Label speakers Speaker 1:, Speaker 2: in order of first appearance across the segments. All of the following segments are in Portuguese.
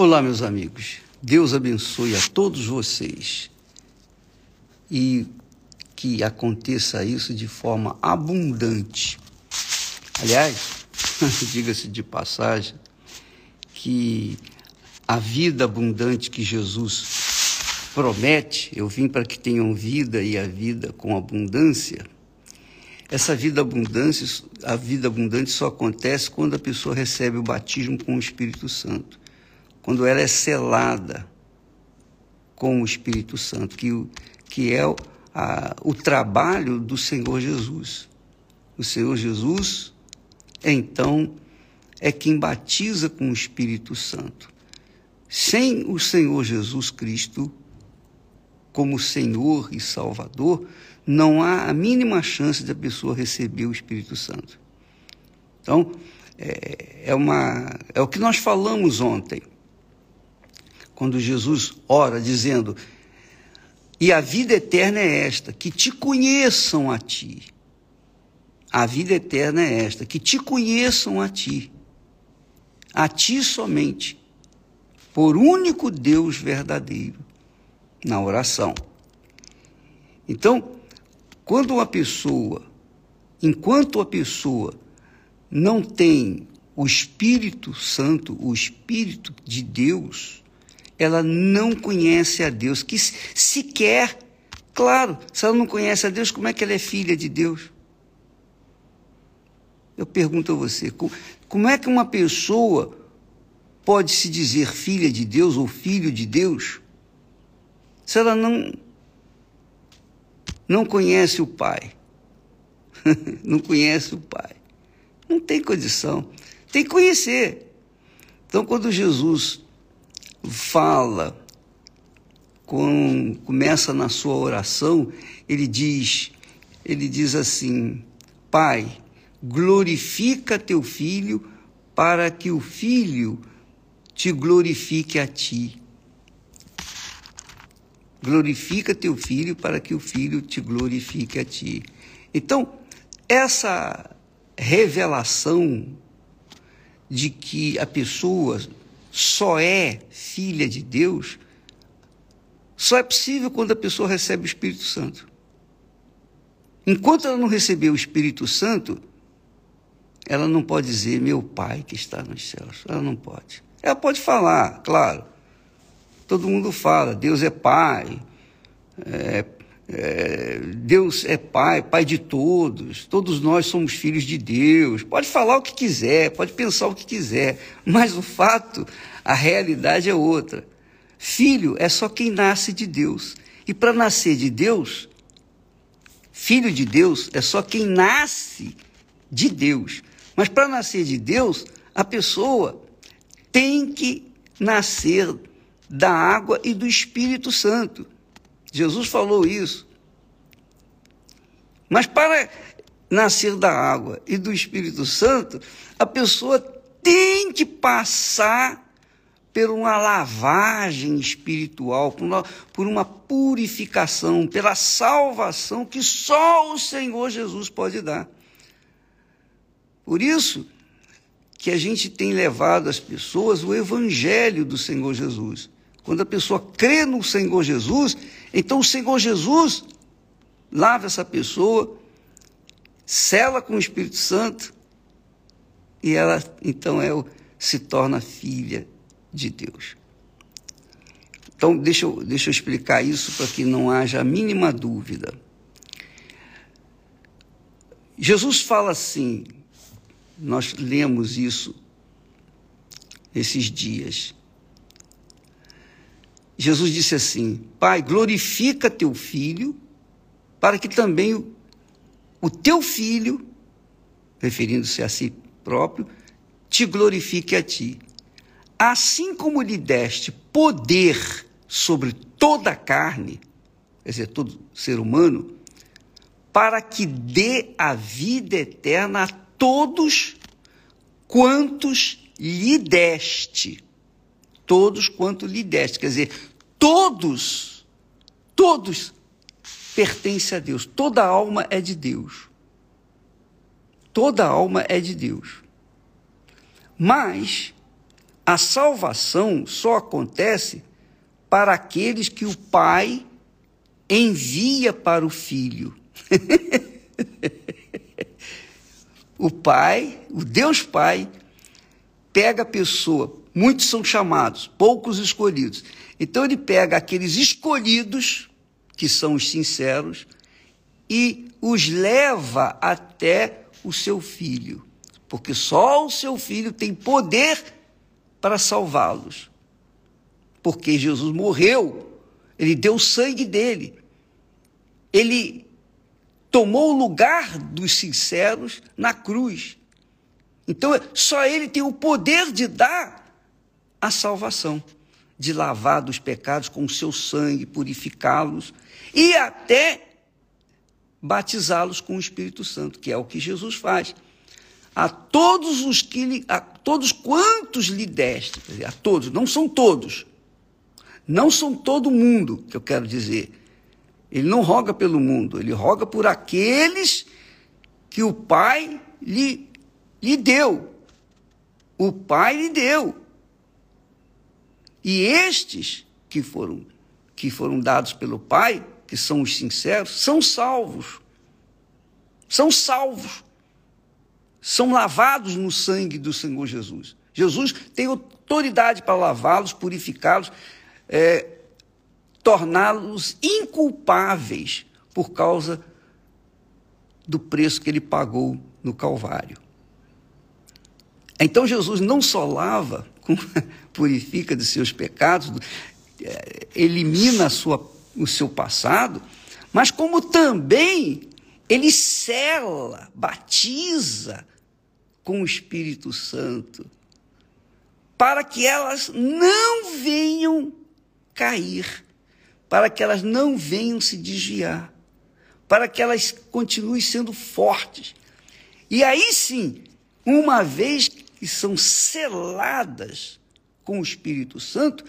Speaker 1: Olá, meus amigos. Deus abençoe a todos vocês e que aconteça isso de forma abundante. Aliás, diga-se de passagem, que a vida abundante que Jesus promete, eu vim para que tenham vida e a vida com abundância. Essa vida abundante, a vida abundante só acontece quando a pessoa recebe o batismo com o Espírito Santo, quando ela é selada com o Espírito Santo, que, que é a, o trabalho do Senhor Jesus. O Senhor Jesus, então, é quem batiza com o Espírito Santo. Sem o Senhor Jesus Cristo como Senhor e Salvador, não há a mínima chance da pessoa receber o Espírito Santo. Então, é, é, uma, é o que nós falamos ontem, quando Jesus ora dizendo: E a vida eterna é esta, que te conheçam a ti. A vida eterna é esta, que te conheçam a ti, a ti somente, por único Deus verdadeiro, na oração. Então, quando uma pessoa, enquanto a pessoa não tem o Espírito Santo, o Espírito de Deus, ela não conhece a Deus, que sequer, claro, se ela não conhece a Deus, como é que ela é filha de Deus? Eu pergunto a você, como é que uma pessoa pode se dizer filha de Deus ou filho de Deus se ela não não conhece o Pai? não conhece o Pai. Não tem condição. Tem que conhecer. Então, quando Jesus fala, com, começa na sua oração, ele diz, ele diz assim: Pai, glorifica teu filho, para que o filho te glorifique a ti. Glorifica teu filho, para que o filho te glorifique a ti. Então, essa revelação de que a pessoa só é filha de Deus, só é possível quando a pessoa recebe o Espírito Santo. Enquanto ela não receber o Espírito Santo, ela não pode dizer meu pai que está nos céus. Ela não pode. Ela pode falar, claro. Todo mundo fala, Deus é pai, é, é, Deus é pai, pai de todos, todos nós somos filhos de Deus. Pode falar o que quiser, pode pensar o que quiser, mas o fato, a realidade é outra. Filho é só quem nasce de Deus. E para nascer de Deus, filho de Deus é só quem nasce de Deus. Mas para nascer de Deus, a pessoa tem que nascer da água e do Espírito Santo. Jesus falou isso. Mas para nascer da água e do Espírito Santo, a pessoa tem que passar por uma lavagem espiritual, por uma, purificação, pela salvação que só o Senhor Jesus pode dar. Por isso que a gente tem levado às pessoas o evangelho do Senhor Jesus. Quando a pessoa crê no Senhor Jesus, então o Senhor Jesus lava essa pessoa, cela com o Espírito Santo e ela então é, se torna filha de Deus. Então, deixa eu, deixa eu explicar isso para que não haja a mínima dúvida. Jesus fala assim, nós lemos isso esses dias. Jesus disse assim: Pai, glorifica teu filho, para que também o, o teu filho, referindo-se a si próprio, te glorifique a ti. Assim como lhe deste poder sobre toda a carne, quer dizer, todo ser humano, para que dê a vida eterna a todos quantos lhe deste. Todos quanto lhe deste. Quer dizer, todos, todos pertencem a Deus. Toda alma é de Deus. Toda alma é de Deus. Mas a salvação só acontece para aqueles que o Pai envia para o Filho. o Pai, o Deus Pai, pega a pessoa, muitos são chamados, poucos escolhidos. Então ele pega aqueles escolhidos, que são os sinceros, e os leva até o seu filho, porque só o seu filho tem poder para salvá-los. Porque Jesus morreu, ele deu o sangue dele, ele tomou o lugar dos sinceros na cruz. Então, só ele tem o poder de dar a salvação, de lavar dos pecados com o seu sangue, purificá-los e até batizá-los com o Espírito Santo, que é o que Jesus faz a todos os que a todos quantos lhe deste, a todos, não são todos, não são todo mundo, que eu quero dizer. Ele não roga pelo mundo, ele roga por aqueles que o Pai lhe, lhe deu. O Pai lhe deu. E estes que foram que foram dados pelo Pai, que são os sinceros, são salvos. São salvos são lavados no sangue do Senhor Jesus. Jesus tem autoridade para lavá-los, purificá-los, é, torná-los inculpáveis por causa do preço que ele pagou no Calvário. Então Jesus não só lava, purifica de seus pecados, é, elimina sua, o seu passado, mas como também ele cela, batiza com o Espírito Santo, para que elas não venham cair, para que elas não venham se desviar, para que elas continuem sendo fortes. E aí sim, uma vez que são seladas com o Espírito Santo,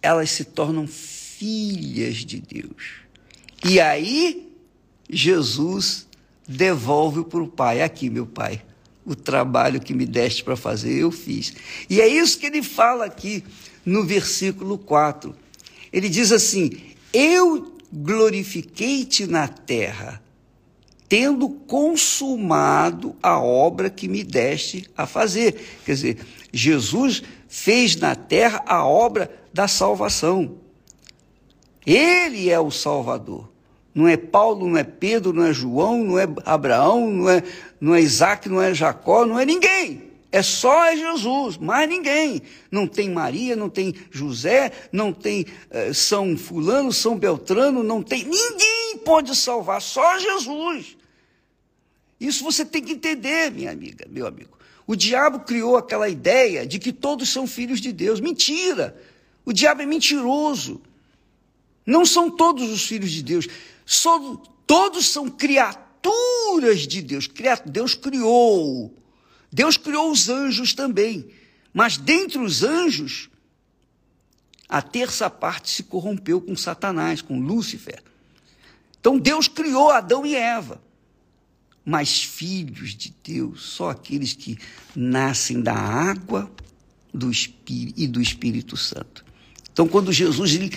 Speaker 1: elas se tornam filhas de Deus. E aí Jesus devolve para o pai. Aqui, meu pai, o trabalho que me deste para fazer, eu fiz. E é isso que ele fala aqui no versículo 4. Ele diz assim: Eu glorifiquei-te na terra, tendo consumado a obra que me deste a fazer. Quer dizer, Jesus fez na terra a obra da salvação. Ele é o Salvador. Não é Paulo, não é Pedro, não é João, não é Abraão, não é, não é Isaac, não é Jacó, não é ninguém. É só Jesus, mais ninguém. Não tem Maria, não tem José, não tem eh, São Fulano, São Beltrano, não tem. Ninguém pode salvar, só Jesus. Isso você tem que entender, minha amiga, meu amigo. O diabo criou aquela ideia de que todos são filhos de Deus. Mentira! O diabo é mentiroso. Não são todos os filhos de Deus todos são criaturas de Deus. Deus criou. Deus criou os anjos também. Mas dentre os anjos, a terça parte se corrompeu com Satanás, com Lúcifer. Então Deus criou Adão e Eva. Mas filhos de Deus, só aqueles que nascem da água do Espírito e do Espírito Santo. Então, quando Jesus lhe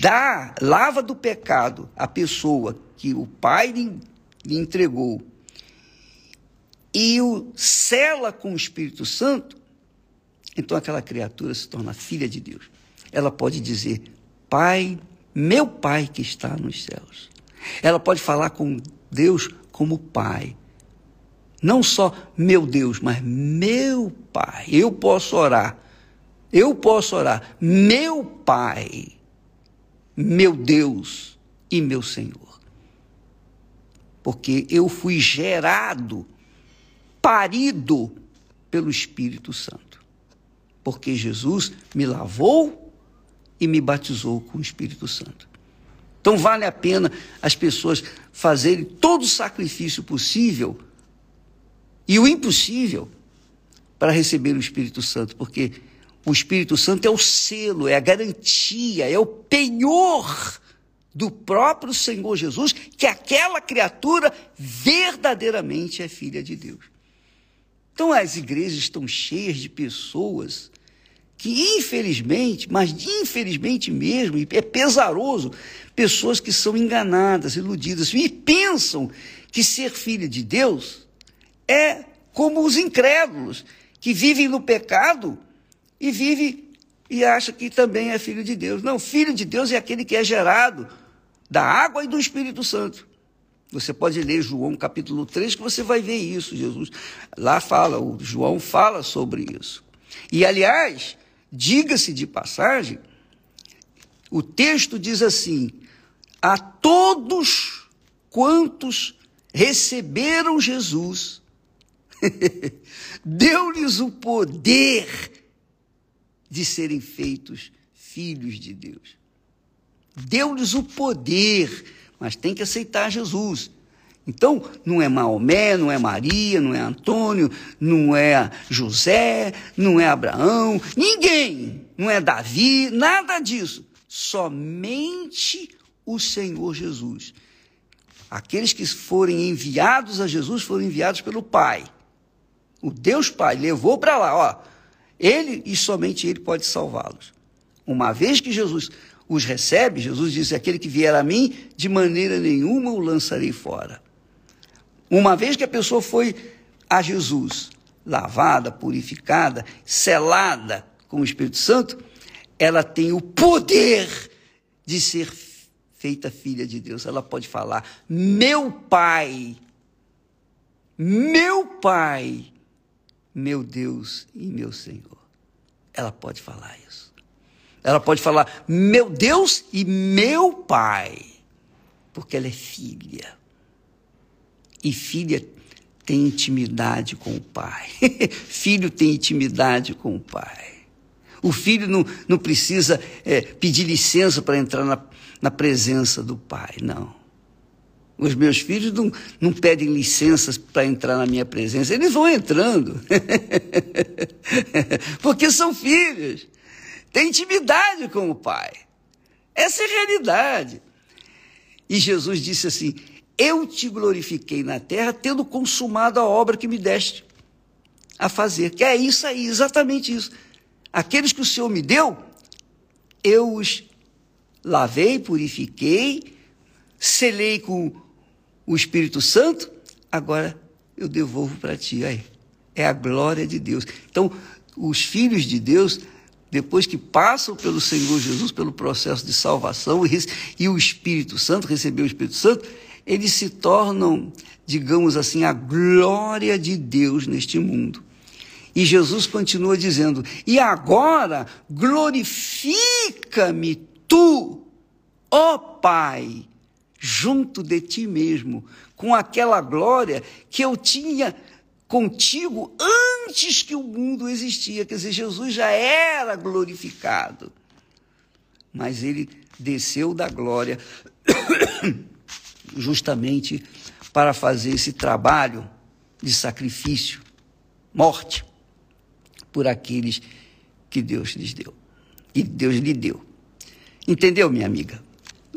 Speaker 1: dá, lava do pecado a pessoa que o Pai lhe, entregou e o cela com o Espírito Santo, então aquela criatura se torna filha de Deus. Ela pode dizer: Pai, meu Pai que está nos céus. Ela pode falar com Deus como Pai. Não só meu Deus, mas meu Pai. Eu posso orar eu posso orar, meu Pai, meu Deus e meu Senhor. Porque eu fui gerado, parido pelo Espírito Santo. Porque Jesus me lavou e me batizou com o Espírito Santo. Então vale a pena as pessoas fazerem todo o sacrifício possível e o impossível para receber o Espírito Santo, porque o Espírito Santo é o selo, é a garantia, é o penhor do próprio Senhor Jesus que aquela criatura verdadeiramente é filha de Deus. Então as igrejas estão cheias de pessoas que infelizmente, mas infelizmente mesmo, é pesaroso, pessoas que são enganadas, iludidas e pensam que ser filha de Deus é como os incrédulos que vivem no pecado e vive e acha que também é filho de Deus. Não, filho de Deus é aquele que é gerado da água e do Espírito Santo. Você pode ler João capítulo 3 que você vai ver isso, Jesus. Lá fala, o João fala sobre isso. E aliás, Diga-se de passagem, o texto diz assim: a todos quantos receberam Jesus, deu-lhes o poder de serem feitos filhos de Deus. Deu-lhes o poder, mas tem que aceitar Jesus. Então, não é Maomé, não é Maria, não é Antônio, não é José, não é Abraão, ninguém, não é Davi, nada disso. Somente o Senhor Jesus. Aqueles que forem enviados a Jesus foram enviados pelo Pai. O Deus Pai levou para lá, ó. Ele e somente ele pode salvá-los. Uma vez que Jesus os recebe, Jesus disse: aquele que vier a mim, de maneira nenhuma o lançarei fora. Uma vez que a pessoa foi a Jesus, lavada, purificada, selada com o Espírito Santo, ela tem o poder de ser feita filha de Deus. Ela pode falar: Meu Pai, meu Pai, meu Deus e meu Senhor. Ela pode falar isso. Ela pode falar: Meu Deus e meu Pai, porque ela é filha. E filha tem intimidade com o pai. filho tem intimidade com o pai. O filho não, não precisa é, pedir licença para entrar na, na presença do pai, não. Os meus filhos não, não pedem licenças para entrar na minha presença, eles vão entrando. Porque são filhos, têm intimidade com o pai. Essa é a realidade. E Jesus disse assim: eu te glorifiquei na terra, tendo consumado a obra que me deste a fazer. Que é isso aí, exatamente isso. Aqueles que o Senhor me deu, eu os lavei, purifiquei, selei com o Espírito Santo, agora eu devolvo para ti. Aí, é a glória de Deus. Então, os filhos de Deus, depois que passam pelo Senhor Jesus, pelo processo de salvação, e, o Espírito Santo, recebeu o Espírito Santo, eles se tornam, digamos assim, a glória de Deus neste mundo. E Jesus continua dizendo: E agora glorifica-me tu, ó Pai, junto de ti mesmo, com aquela glória que eu tinha contigo antes que o mundo existia. Quer dizer, Jesus já era glorificado. Mas ele desceu da glória justamente para fazer esse trabalho de sacrifício, morte, por aqueles que Deus lhes deu. E Deus lhe deu. Entendeu, minha amiga?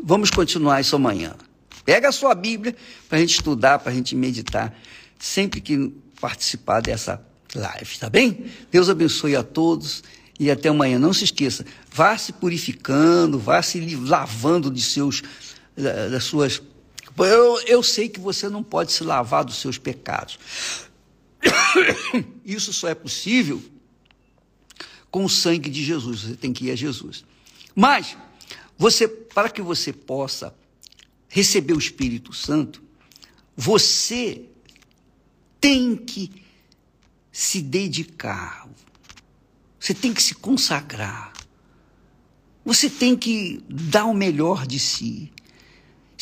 Speaker 1: Vamos continuar isso amanhã. Pega a sua Bíblia para a gente estudar, para a gente meditar, sempre que participar dessa live, tá bem? Deus abençoe a todos e até amanhã. Não se esqueça, vá se purificando, vá se lavando de seus, das suas eu, eu sei que você não pode se lavar dos seus pecados. Isso só é possível com o sangue de Jesus. Você tem que ir a Jesus. Mas você, para que você possa receber o Espírito Santo, você tem que se dedicar. Você tem que se consagrar. Você tem que dar o melhor de si.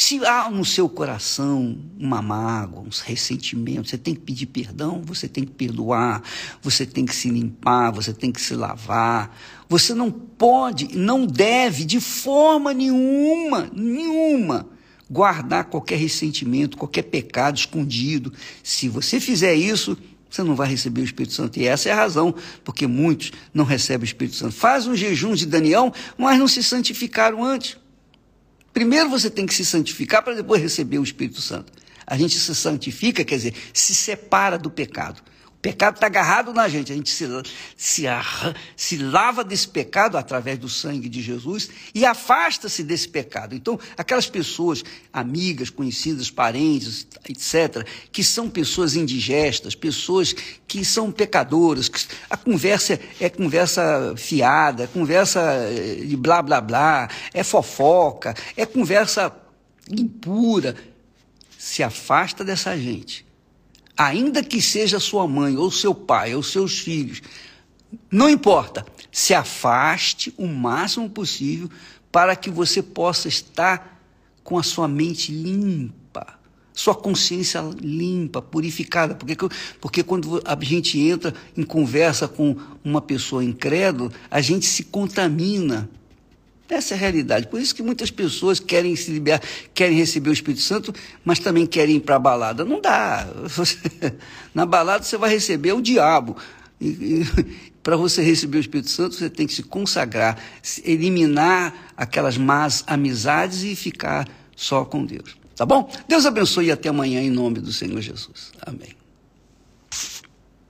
Speaker 1: Se há no seu coração uma mágoa, uns ressentimentos, você tem que pedir perdão, você tem que perdoar, você tem que se limpar, você tem que se lavar. Você não pode, não deve, de forma nenhuma, nenhuma, guardar qualquer ressentimento, qualquer pecado escondido. Se você fizer isso, você não vai receber o Espírito Santo. E essa é a razão porque muitos não recebem o Espírito Santo. Faz um jejum de Daniel, mas não se santificaram antes. Primeiro você tem que se santificar para depois receber o Espírito Santo. A gente se santifica, quer dizer, se separa do pecado. Pecado está agarrado na gente. A gente se, se, se lava desse pecado através do sangue de Jesus e afasta-se desse pecado. Então, aquelas pessoas, amigas, conhecidas, parentes, etc., que são pessoas indigestas, pessoas que são pecadoras, que a conversa é conversa fiada, conversa eh, de blá blá blá, é fofoca, é conversa impura. Se afasta dessa gente ainda que seja sua mãe, ou seu pai, ou seus filhos, não importa, se afaste o máximo possível para que você possa estar com a sua mente limpa, sua consciência limpa, purificada. Porque, porque quando a gente entra em conversa com uma pessoa incrédula, a gente se contamina essa é a realidade. Por isso que muitas pessoas querem se liberar, querem receber o Espírito Santo, mas também querem ir para a balada. Não dá. Na balada você vai receber o diabo. E, e para você receber o Espírito Santo, você tem que se consagrar, eliminar aquelas más amizades e ficar só com Deus. Tá bom? Deus abençoe e até amanhã em nome do Senhor Jesus. Amém.